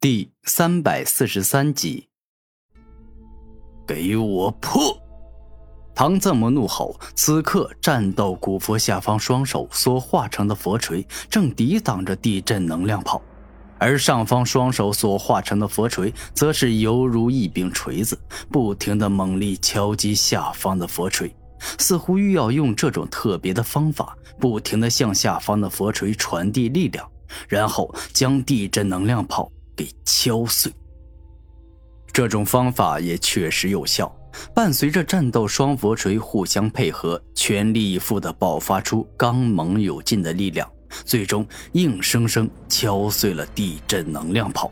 第三百四十三集，给我破！唐赞魔怒吼。此刻，战斗古佛下方双手所化成的佛锤正抵挡着地震能量炮，而上方双手所化成的佛锤则是犹如一柄锤子，不停的猛力敲击下方的佛锤，似乎欲要用这种特别的方法，不停的向下方的佛锤传递力量，然后将地震能量炮。给敲碎。这种方法也确实有效，伴随着战斗双佛锤互相配合，全力以赴的爆发出刚猛有劲的力量，最终硬生生敲碎了地震能量炮。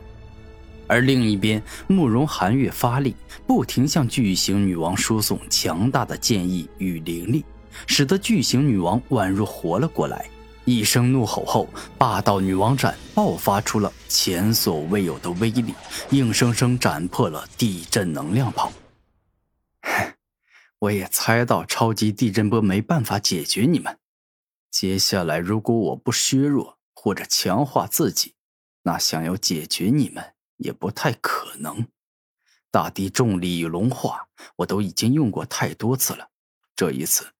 而另一边，慕容寒月发力，不停向巨型女王输送强大的剑意与灵力，使得巨型女王宛若活了过来。一声怒吼后，霸道女王斩爆发出了前所未有的威力，硬生生斩破了地震能量炮。我也猜到超级地震波没办法解决你们。接下来，如果我不削弱或者强化自己，那想要解决你们也不太可能。大地重力与融化，我都已经用过太多次了，这一次。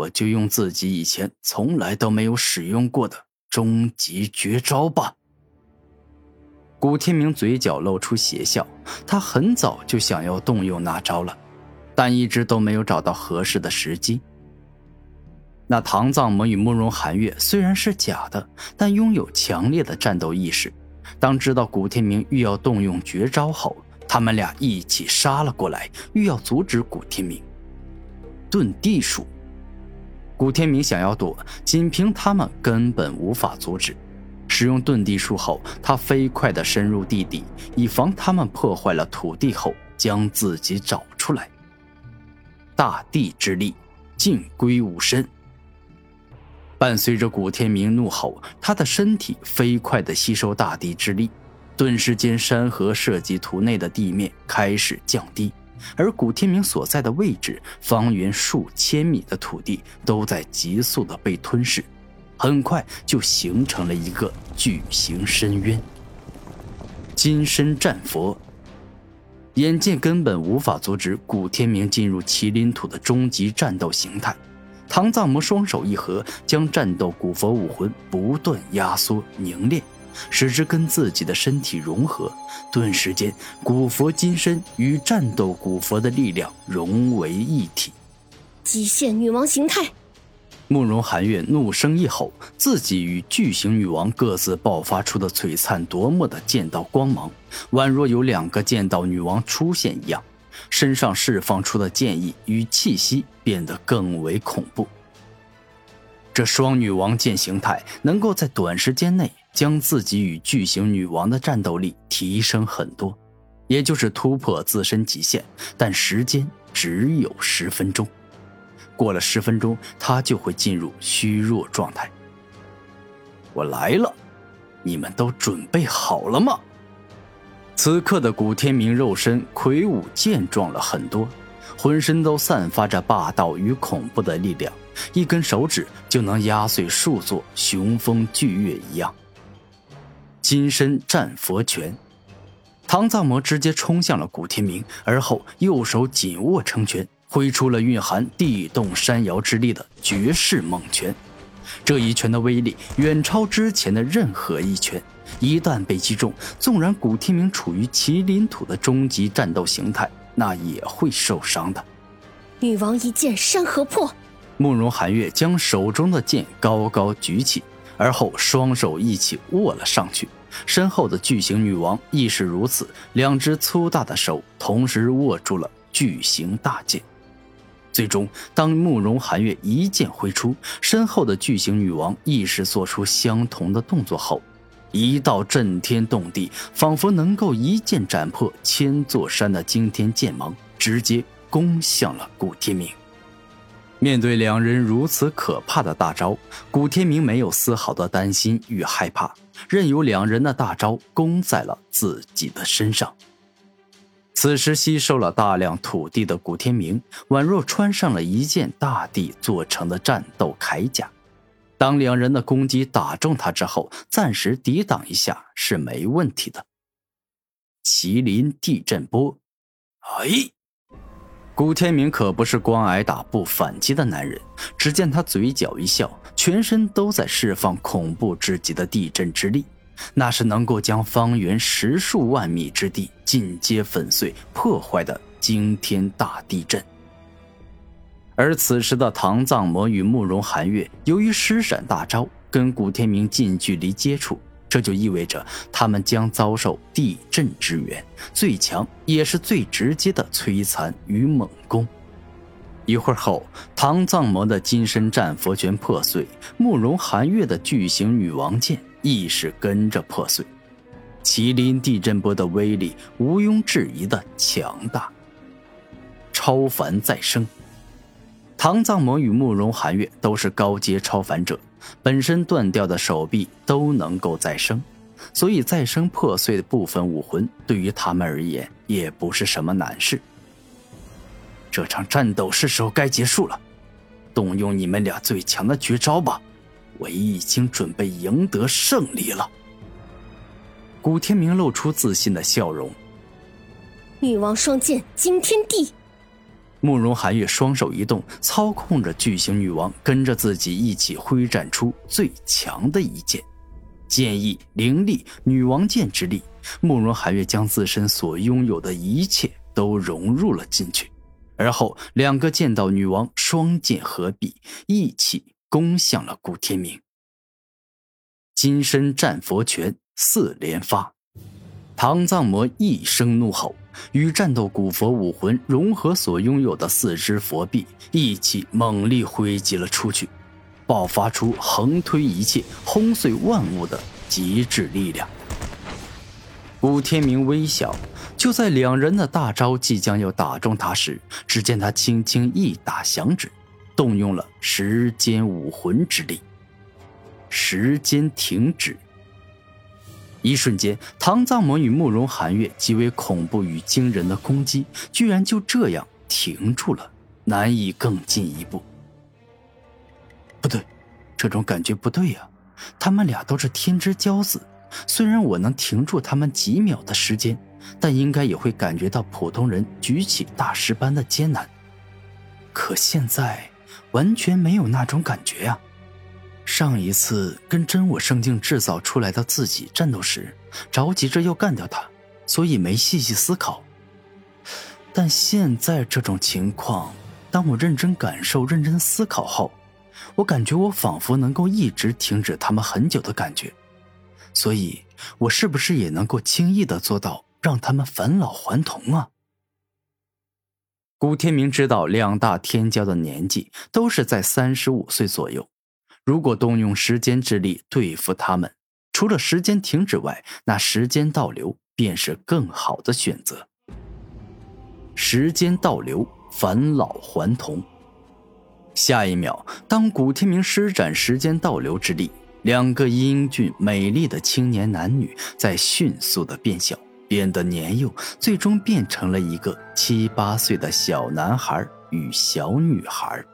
我就用自己以前从来都没有使用过的终极绝招吧。古天明嘴角露出邪笑，他很早就想要动用那招了，但一直都没有找到合适的时机。那唐藏魔与慕容寒月虽然是假的，但拥有强烈的战斗意识。当知道古天明欲要动用绝招后，他们俩一起杀了过来，欲要阻止古天明。遁地术。古天明想要躲，仅凭他们根本无法阻止。使用遁地术后，他飞快地深入地底，以防他们破坏了土地后将自己找出来。大地之力，尽归吾身。伴随着古天明怒吼，他的身体飞快地吸收大地之力，顿时间，山河设计图内的地面开始降低。而古天明所在的位置，方圆数千米的土地都在急速的被吞噬，很快就形成了一个巨型深渊。金身战佛，眼见根本无法阻止古天明进入麒麟土的终极战斗形态，唐藏魔双手一合，将战斗古佛武魂不断压缩凝练。使之跟自己的身体融合，顿时间，古佛金身与战斗古佛的力量融为一体。极限女王形态，慕容寒月怒声一吼，自己与巨型女王各自爆发出的璀璨夺目的剑道光芒，宛若有两个剑道女王出现一样，身上释放出的剑意与气息变得更为恐怖。这双女王剑形态能够在短时间内。将自己与巨型女王的战斗力提升很多，也就是突破自身极限，但时间只有十分钟。过了十分钟，他就会进入虚弱状态。我来了，你们都准备好了吗？此刻的古天明肉身魁梧健壮了很多，浑身都散发着霸道与恐怖的力量，一根手指就能压碎数座雄风巨岳一样。金身战佛拳，唐藏魔直接冲向了古天明，而后右手紧握成拳，挥出了蕴含地动山摇之力的绝世猛拳。这一拳的威力远超之前的任何一拳，一旦被击中，纵然古天明处于麒麟土的终极战斗形态，那也会受伤的。女王一剑山河破，慕容寒月将手中的剑高高举起。而后双手一起握了上去，身后的巨型女王亦是如此，两只粗大的手同时握住了巨型大剑。最终，当慕容寒月一剑挥出，身后的巨型女王亦是做出相同的动作后，一道震天动地，仿佛能够一剑斩破千座山的惊天剑芒，直接攻向了古天明。面对两人如此可怕的大招，古天明没有丝毫的担心与害怕，任由两人的大招攻在了自己的身上。此时吸收了大量土地的古天明，宛若穿上了一件大地做成的战斗铠甲。当两人的攻击打中他之后，暂时抵挡一下是没问题的。麒麟地震波。哎，古天明可不是光挨打不反击的男人。只见他嘴角一笑，全身都在释放恐怖至极的地震之力，那是能够将方圆十数万米之地尽皆粉碎、破坏的惊天大地震。而此时的唐藏魔与慕容寒月，由于施闪大招，跟古天明近距离接触。这就意味着他们将遭受地震之源，最强也是最直接的摧残与猛攻。一会儿后，唐藏魔的金身战佛拳破碎，慕容寒月的巨型女王剑亦是跟着破碎。麒麟地震波的威力毋庸置疑的强大，超凡再生。唐藏魔与慕容寒月都是高阶超凡者。本身断掉的手臂都能够再生，所以再生破碎的部分武魂对于他们而言也不是什么难事。这场战斗是时候该结束了，动用你们俩最强的绝招吧，我已经准备赢得胜利了。古天明露出自信的笑容。女王双剑惊天地。慕容寒月双手一动，操控着巨型女王，跟着自己一起挥战出最强的一剑，剑意凌厉，女王剑之力。慕容寒月将自身所拥有的一切都融入了进去，而后两个剑道女王双剑合璧，一起攻向了古天明。金身战佛拳四连发，唐藏魔一声怒吼。与战斗古佛武魂融合所拥有的四只佛臂一起猛力挥击了出去，爆发出横推一切、轰碎万物的极致力量。古天明微笑，就在两人的大招即将要打中他时，只见他轻轻一打响指，动用了时间武魂之力，时间停止。一瞬间，唐藏魔与慕容寒月极为恐怖与惊人的攻击，居然就这样停住了，难以更进一步。不对，这种感觉不对呀！他们俩都是天之骄子，虽然我能停住他们几秒的时间，但应该也会感觉到普通人举起大石般的艰难。可现在，完全没有那种感觉呀！上一次跟真我圣境制造出来的自己战斗时，着急着要干掉他，所以没细细思考。但现在这种情况，当我认真感受、认真思考后，我感觉我仿佛能够一直停止他们很久的感觉。所以，我是不是也能够轻易的做到让他们返老还童啊？古天明知道两大天骄的年纪都是在三十五岁左右。如果动用时间之力对付他们，除了时间停止外，那时间倒流便是更好的选择。时间倒流，返老还童。下一秒，当古天明施展时间倒流之力，两个英俊美丽的青年男女在迅速的变小，变得年幼，最终变成了一个七八岁的小男孩与小女孩。